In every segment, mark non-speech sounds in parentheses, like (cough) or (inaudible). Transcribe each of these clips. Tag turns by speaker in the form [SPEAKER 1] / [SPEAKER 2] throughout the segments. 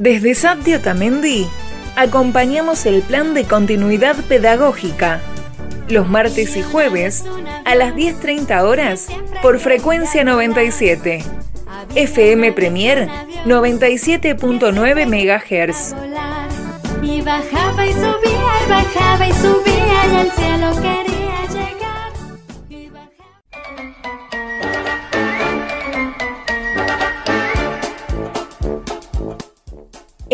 [SPEAKER 1] Desde SAP Otamendi acompañamos el plan de continuidad pedagógica los martes y jueves a las 10.30 horas por frecuencia 97. FM Premier 97.9 MHz. Y bajaba y subía bajaba y subía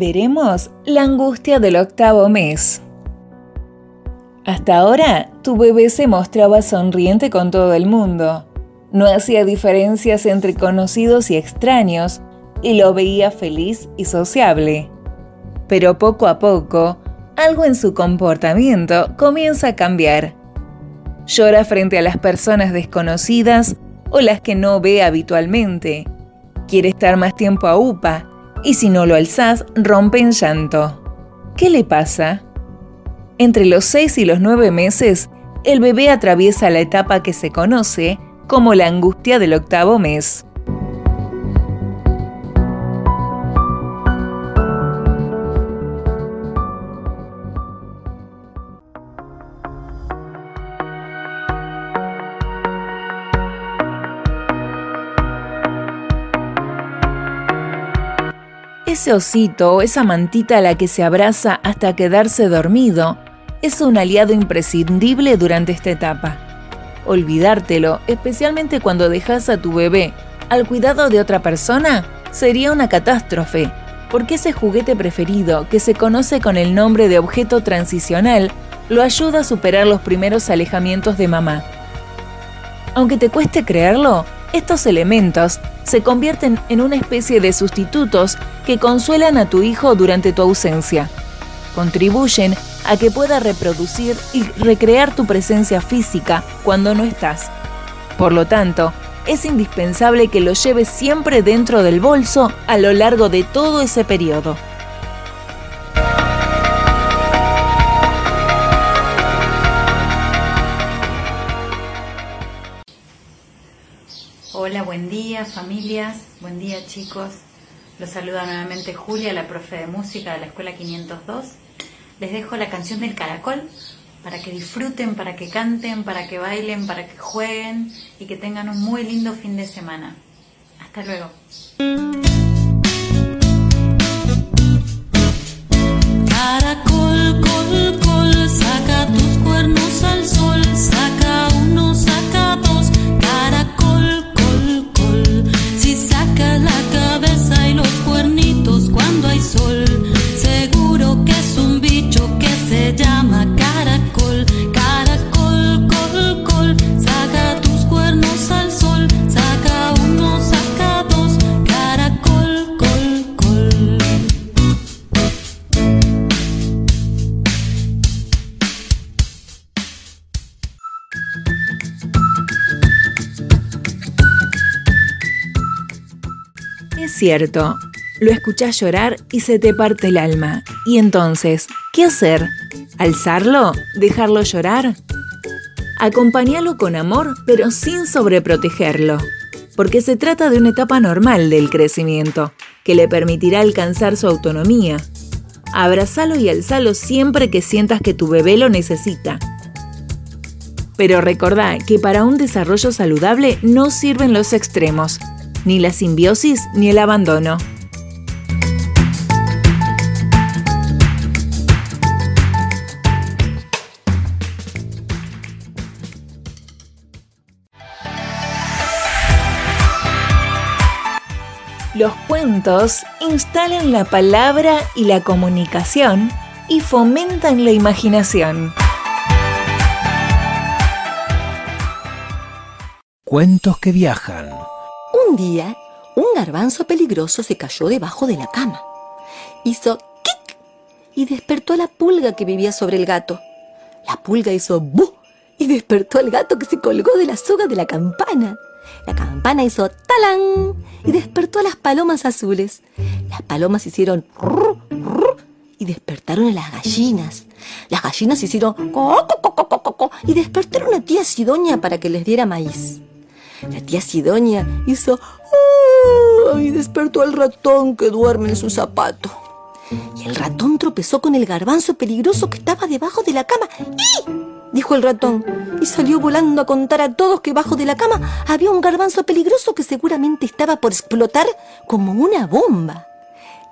[SPEAKER 1] Veremos la angustia del octavo mes. Hasta ahora, tu bebé se mostraba sonriente con todo el mundo. No hacía diferencias entre conocidos y extraños y lo veía feliz y sociable. Pero poco a poco, algo en su comportamiento comienza a cambiar. Llora frente a las personas desconocidas o las que no ve habitualmente. Quiere estar más tiempo a UPA y si no lo alzás, rompe en llanto. ¿Qué le pasa? Entre los 6 y los 9 meses, el bebé atraviesa la etapa que se conoce como la angustia del octavo mes. Ese osito o esa mantita a la que se abraza hasta quedarse dormido es un aliado imprescindible durante esta etapa. Olvidártelo, especialmente cuando dejas a tu bebé al cuidado de otra persona, sería una catástrofe, porque ese juguete preferido, que se conoce con el nombre de objeto transicional, lo ayuda a superar los primeros alejamientos de mamá. Aunque te cueste creerlo, estos elementos se convierten en una especie de sustitutos que consuelan a tu hijo durante tu ausencia. Contribuyen a que pueda reproducir y recrear tu presencia física cuando no estás. Por lo tanto, es indispensable que lo lleves siempre dentro del bolso a lo largo de todo ese periodo.
[SPEAKER 2] Hola, buen día familias, buen día chicos. Los saluda nuevamente Julia, la profe de música de la Escuela 502. Les dejo la canción del caracol para que disfruten, para que canten, para que bailen, para que jueguen y que tengan un muy lindo fin de semana. Hasta luego.
[SPEAKER 3] Es
[SPEAKER 1] cierto, lo escuchás llorar y se te parte el alma. Y entonces, ¿qué hacer? ¿Alzarlo? ¿Dejarlo llorar? Acompáñalo con amor, pero sin sobreprotegerlo, porque se trata de una etapa normal del crecimiento, que le permitirá alcanzar su autonomía. Abrazalo y alzalo siempre que sientas que tu bebé lo necesita. Pero recordá que para un desarrollo saludable no sirven los extremos, ni la simbiosis ni el abandono. Los cuentos instalan la palabra y la comunicación y fomentan la imaginación.
[SPEAKER 4] Cuentos que viajan.
[SPEAKER 5] Un día, un garbanzo peligroso se cayó debajo de la cama. Hizo kick y despertó a la pulga que vivía sobre el gato. La pulga hizo bu y despertó al gato que se colgó de la soga de la campana. La campana hizo talán y despertó a las palomas azules. Las palomas hicieron rrr, rrr, y despertaron a las gallinas. Las gallinas hicieron co, co, co, y despertaron a tía Sidonia para que les diera maíz. La tía Sidonia hizo "Oh", y despertó al ratón que duerme en su zapato. Y el ratón tropezó con el garbanzo peligroso que estaba debajo de la cama. ¡Y! dijo el ratón, y salió volando a contar a todos que bajo de la cama había un garbanzo peligroso que seguramente estaba por explotar como una bomba.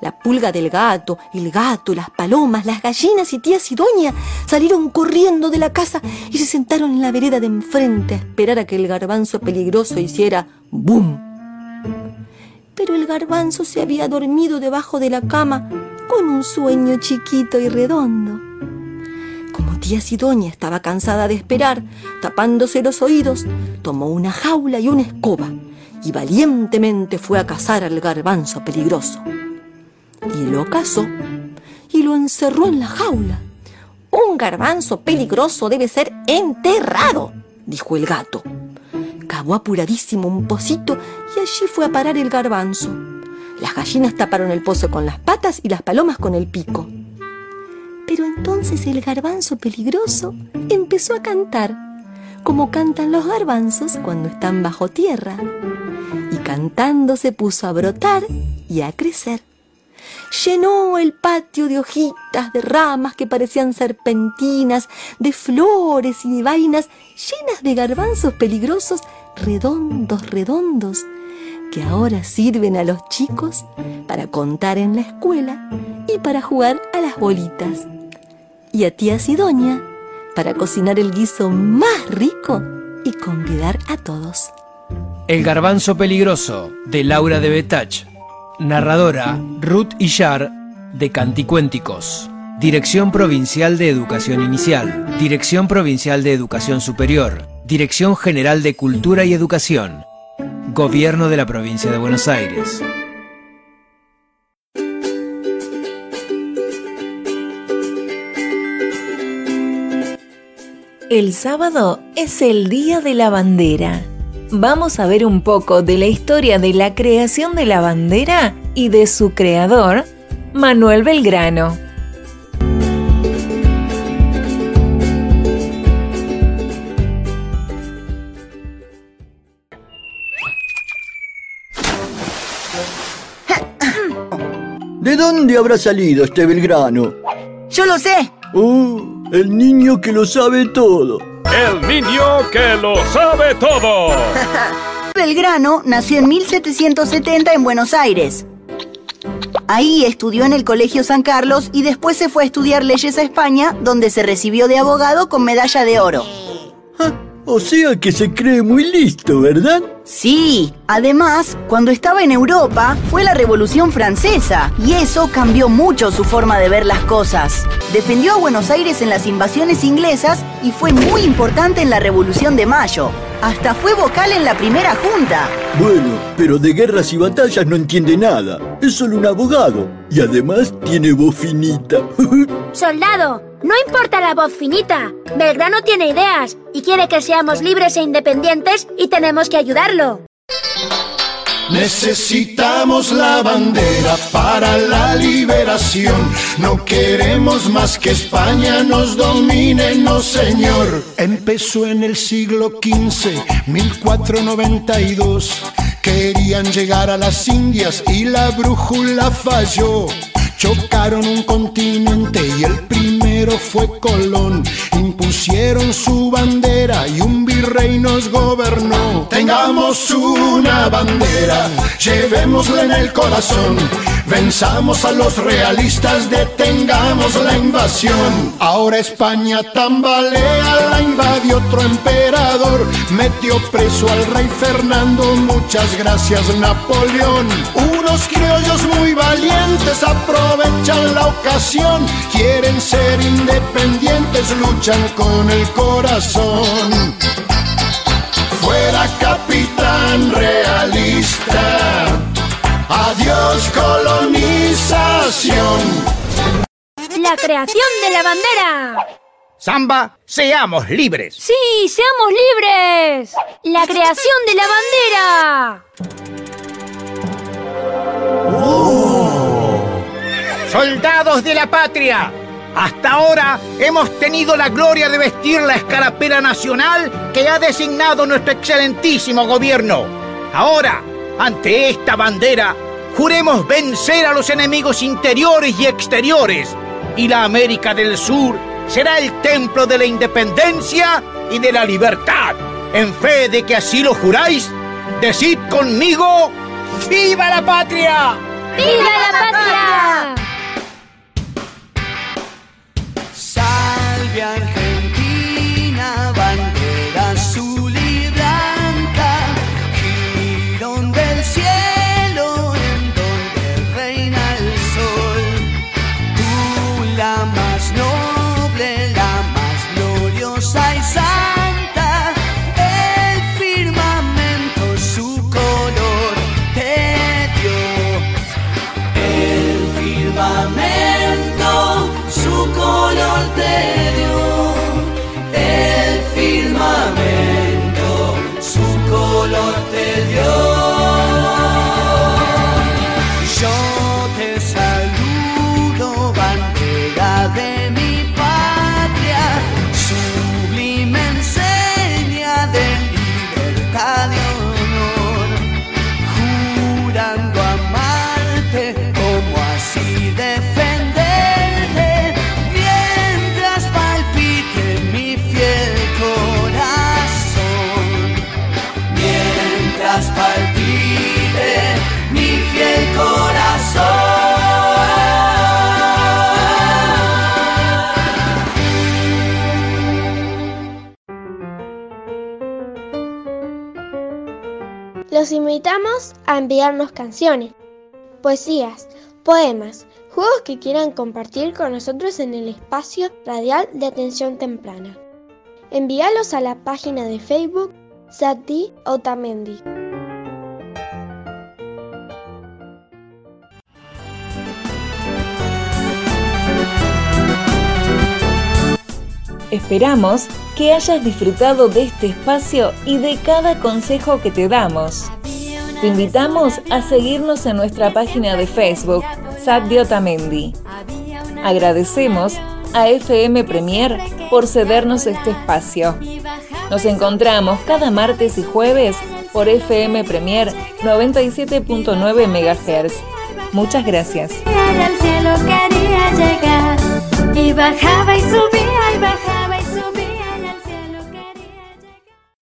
[SPEAKER 5] La pulga del gato, el gato, las palomas, las gallinas y tía Sidonia salieron corriendo de la casa y se sentaron en la vereda de enfrente a esperar a que el garbanzo peligroso hiciera ¡boom! Pero el garbanzo se había dormido debajo de la cama con un sueño chiquito y redondo. Como tía Sidonia estaba cansada de esperar, tapándose los oídos, tomó una jaula y una escoba y valientemente fue a cazar al garbanzo peligroso. Y lo cazó y lo encerró en la jaula. Un garbanzo peligroso debe ser enterrado, dijo el gato. Cavó apuradísimo un pocito y allí fue a parar el garbanzo. Las gallinas taparon el pozo con las patas y las palomas con el pico. Pero entonces el garbanzo peligroso empezó a cantar, como cantan los garbanzos cuando están bajo tierra. Y cantando se puso a brotar y a crecer. Llenó el patio de hojitas, de ramas que parecían serpentinas, de flores y de vainas llenas de garbanzos peligrosos, redondos, redondos, que ahora sirven a los chicos para contar en la escuela y para jugar a las bolitas. Y a tía Sidonia para cocinar el guiso más rico y convidar a todos.
[SPEAKER 4] El garbanzo peligroso de Laura de Betach. Narradora Ruth Illar de Canticuénticos. Dirección Provincial de Educación Inicial. Dirección Provincial de Educación Superior. Dirección General de Cultura y Educación. Gobierno de la Provincia de Buenos Aires.
[SPEAKER 1] El sábado es el Día de la Bandera. Vamos a ver un poco de la historia de la creación de la bandera y de su creador, Manuel Belgrano.
[SPEAKER 6] ¿De dónde habrá salido este Belgrano?
[SPEAKER 7] Yo lo sé.
[SPEAKER 6] Oh, el niño que lo sabe todo.
[SPEAKER 8] El niño que lo sabe todo. (laughs)
[SPEAKER 7] Belgrano nació en 1770 en Buenos Aires. Ahí estudió en el Colegio San Carlos y después se fue a estudiar leyes a España, donde se recibió de abogado con medalla de oro.
[SPEAKER 6] O sea que se cree muy listo, ¿verdad?
[SPEAKER 7] Sí, además, cuando estaba en Europa fue la Revolución Francesa y eso cambió mucho su forma de ver las cosas. Defendió a Buenos Aires en las invasiones inglesas y fue muy importante en la Revolución de Mayo. Hasta fue vocal en la primera junta.
[SPEAKER 6] Bueno, pero de guerras y batallas no entiende nada. Es solo un abogado. Y además tiene voz finita. (laughs)
[SPEAKER 9] Soldado, no importa la voz finita. Belgrano tiene ideas y quiere que seamos libres e independientes y tenemos que ayudarlo.
[SPEAKER 10] Necesitamos la bandera para la liberación. No queremos más que España nos domine, no señor. Empezó en el siglo XV, 1492. Querían llegar a las Indias y la brújula falló. Chocaron un continente y el primero fue Colón. Impusieron su bandera y un virrey nos gobernó. Tengamos una bandera, llevémosla en el corazón. Venzamos a los realistas, detengamos la invasión. Ahora España tambalea, la invadió otro emperador. Metió preso al rey Fernando, muchas gracias Napoleón. Unos criollos muy valientes aprovechan la ocasión. Quieren ser independientes, luchan con el corazón. fuera capitán realista. Adiós colonización.
[SPEAKER 9] La creación de la bandera.
[SPEAKER 11] Samba, seamos libres.
[SPEAKER 9] Sí, seamos libres. La creación de la bandera.
[SPEAKER 11] Soldados de la patria, hasta ahora hemos tenido la gloria de vestir la escarapela nacional que ha designado nuestro excelentísimo gobierno. Ahora, ante esta bandera, juremos vencer a los enemigos interiores y exteriores, y la América del Sur será el templo de la independencia y de la libertad. En fe de que así lo juráis, decid conmigo, ¡Viva la patria!
[SPEAKER 9] ¡Viva la patria!
[SPEAKER 12] Salve Yo
[SPEAKER 13] a enviarnos canciones, poesías, poemas, juegos que quieran compartir con nosotros en el espacio radial de atención temprana. Envíalos a la página de Facebook Sati Otamendi.
[SPEAKER 1] Esperamos que hayas disfrutado de este espacio y de cada consejo que te damos. Te invitamos a seguirnos en nuestra página de Facebook, Sadio Otamendi. Agradecemos a FM Premier por cedernos este espacio. Nos encontramos cada martes y jueves por FM Premier 97.9 MHz. Muchas gracias.
[SPEAKER 3] Y bajaba y subía